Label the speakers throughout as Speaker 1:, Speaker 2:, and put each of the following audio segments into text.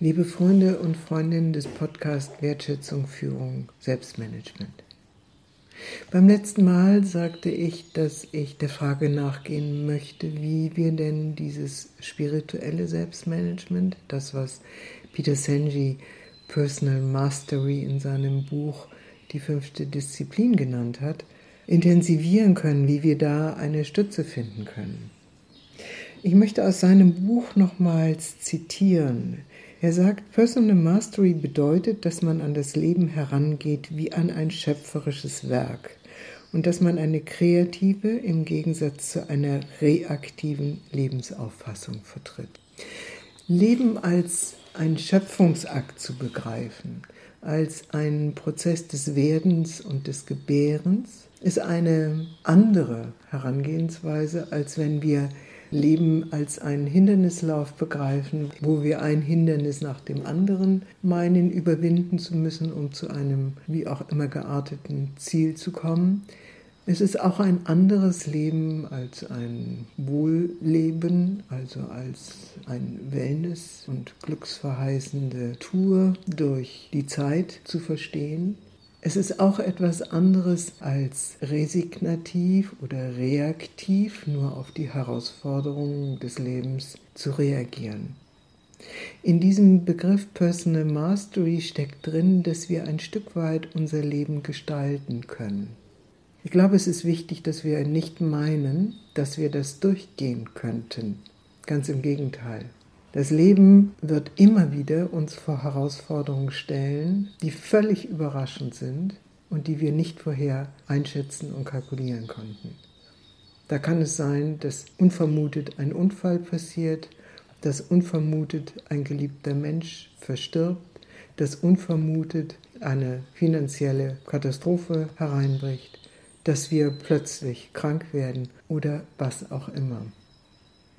Speaker 1: Liebe Freunde und Freundinnen des Podcasts Wertschätzung, Führung, Selbstmanagement. Beim letzten Mal sagte ich, dass ich der Frage nachgehen möchte, wie wir denn dieses spirituelle Selbstmanagement, das was Peter Senji Personal Mastery in seinem Buch die fünfte Disziplin genannt hat, intensivieren können, wie wir da eine Stütze finden können. Ich möchte aus seinem Buch nochmals zitieren. Er sagt, Personal Mastery bedeutet, dass man an das Leben herangeht wie an ein schöpferisches Werk und dass man eine kreative im Gegensatz zu einer reaktiven Lebensauffassung vertritt. Leben als ein Schöpfungsakt zu begreifen, als einen Prozess des Werdens und des Gebärens, ist eine andere Herangehensweise, als wenn wir Leben als einen Hindernislauf begreifen, wo wir ein Hindernis nach dem anderen meinen überwinden zu müssen, um zu einem wie auch immer gearteten Ziel zu kommen. Es ist auch ein anderes Leben als ein Wohlleben, also als ein Wellness- und glücksverheißende Tour durch die Zeit zu verstehen. Es ist auch etwas anderes als resignativ oder reaktiv nur auf die Herausforderungen des Lebens zu reagieren. In diesem Begriff Personal Mastery steckt drin, dass wir ein Stück weit unser Leben gestalten können. Ich glaube, es ist wichtig, dass wir nicht meinen, dass wir das durchgehen könnten. Ganz im Gegenteil. Das Leben wird immer wieder uns vor Herausforderungen stellen, die völlig überraschend sind und die wir nicht vorher einschätzen und kalkulieren konnten. Da kann es sein, dass unvermutet ein Unfall passiert, dass unvermutet ein geliebter Mensch verstirbt, dass unvermutet eine finanzielle Katastrophe hereinbricht, dass wir plötzlich krank werden oder was auch immer.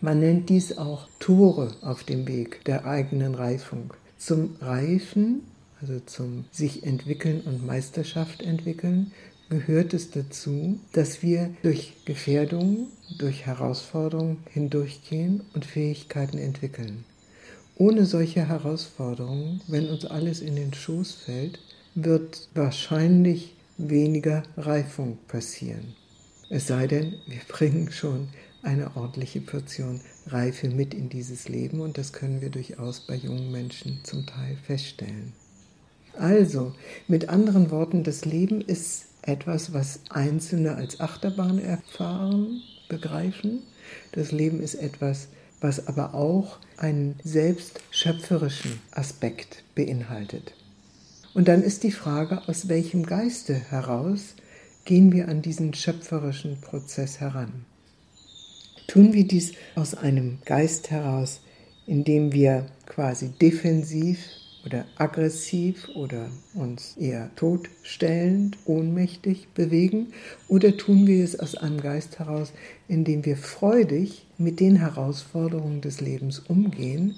Speaker 1: Man nennt dies auch Tore auf dem Weg der eigenen Reifung. Zum Reifen, also zum sich entwickeln und Meisterschaft entwickeln, gehört es dazu, dass wir durch Gefährdungen, durch Herausforderungen hindurchgehen und Fähigkeiten entwickeln. Ohne solche Herausforderungen, wenn uns alles in den Schoß fällt, wird wahrscheinlich weniger Reifung passieren. Es sei denn, wir bringen schon eine ordentliche Portion Reife mit in dieses Leben und das können wir durchaus bei jungen Menschen zum Teil feststellen. Also, mit anderen Worten, das Leben ist etwas, was Einzelne als Achterbahn erfahren, begreifen. Das Leben ist etwas, was aber auch einen selbstschöpferischen Aspekt beinhaltet. Und dann ist die Frage, aus welchem Geiste heraus gehen wir an diesen schöpferischen Prozess heran. Tun wir dies aus einem Geist heraus, indem wir quasi defensiv oder aggressiv oder uns eher totstellend, ohnmächtig bewegen? Oder tun wir es aus einem Geist heraus, indem wir freudig mit den Herausforderungen des Lebens umgehen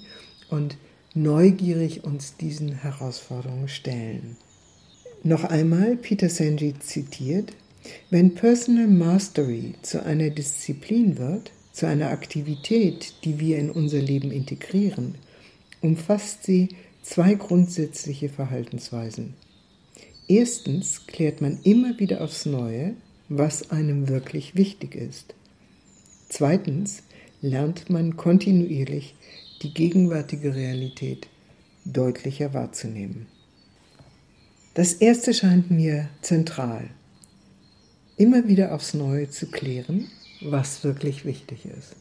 Speaker 1: und neugierig uns diesen Herausforderungen stellen? Noch einmal Peter Senji zitiert, wenn Personal Mastery zu einer Disziplin wird, zu einer Aktivität, die wir in unser Leben integrieren, umfasst sie zwei grundsätzliche Verhaltensweisen. Erstens klärt man immer wieder aufs Neue, was einem wirklich wichtig ist. Zweitens lernt man kontinuierlich die gegenwärtige Realität deutlicher wahrzunehmen. Das Erste scheint mir zentral, immer wieder aufs Neue zu klären, was wirklich wichtig ist.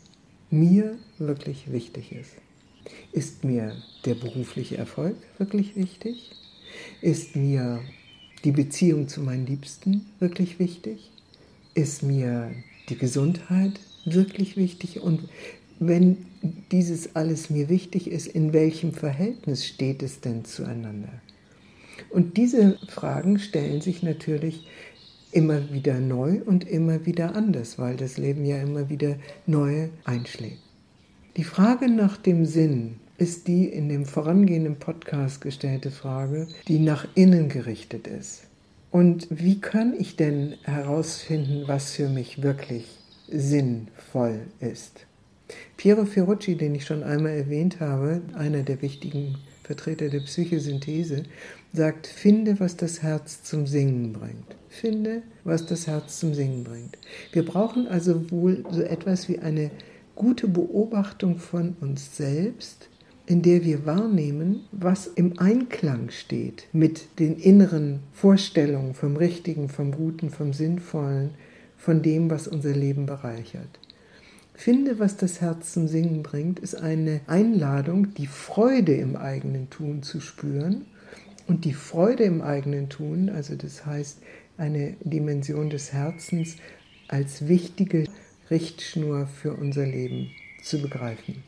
Speaker 1: Mir wirklich wichtig ist. Ist mir der berufliche Erfolg wirklich wichtig? Ist mir die Beziehung zu meinen Liebsten wirklich wichtig? Ist mir die Gesundheit wirklich wichtig? Und wenn dieses alles mir wichtig ist, in welchem Verhältnis steht es denn zueinander? Und diese Fragen stellen sich natürlich immer wieder neu und immer wieder anders, weil das Leben ja immer wieder neu einschlägt. Die Frage nach dem Sinn ist die in dem vorangehenden Podcast gestellte Frage, die nach innen gerichtet ist. Und wie kann ich denn herausfinden, was für mich wirklich sinnvoll ist? Piero Ferrucci, den ich schon einmal erwähnt habe, einer der wichtigen Vertreter der Psychosynthese, sagt, finde, was das Herz zum Singen bringt. Finde, was das Herz zum Singen bringt. Wir brauchen also wohl so etwas wie eine gute Beobachtung von uns selbst, in der wir wahrnehmen, was im Einklang steht mit den inneren Vorstellungen vom Richtigen, vom Guten, vom Sinnvollen, von dem, was unser Leben bereichert. Finde, was das Herz zum Singen bringt, ist eine Einladung, die Freude im eigenen Tun zu spüren. Und die Freude im eigenen Tun, also das heißt eine Dimension des Herzens als wichtige Richtschnur für unser Leben zu begreifen.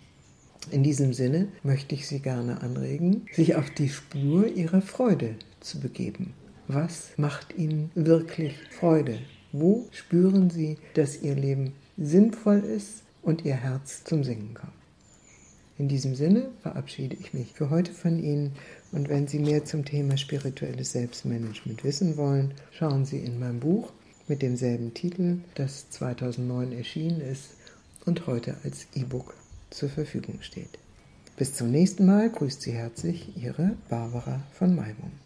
Speaker 1: In diesem Sinne möchte ich Sie gerne anregen, sich auf die Spur Ihrer Freude zu begeben. Was macht Ihnen wirklich Freude? Wo spüren Sie, dass Ihr Leben sinnvoll ist und Ihr Herz zum Singen kommt? In diesem Sinne verabschiede ich mich für heute von Ihnen und wenn Sie mehr zum Thema spirituelles Selbstmanagement wissen wollen, schauen Sie in mein Buch mit demselben Titel, das 2009 erschienen ist und heute als E-Book zur Verfügung steht. Bis zum nächsten Mal grüßt Sie herzlich Ihre Barbara von Maibung.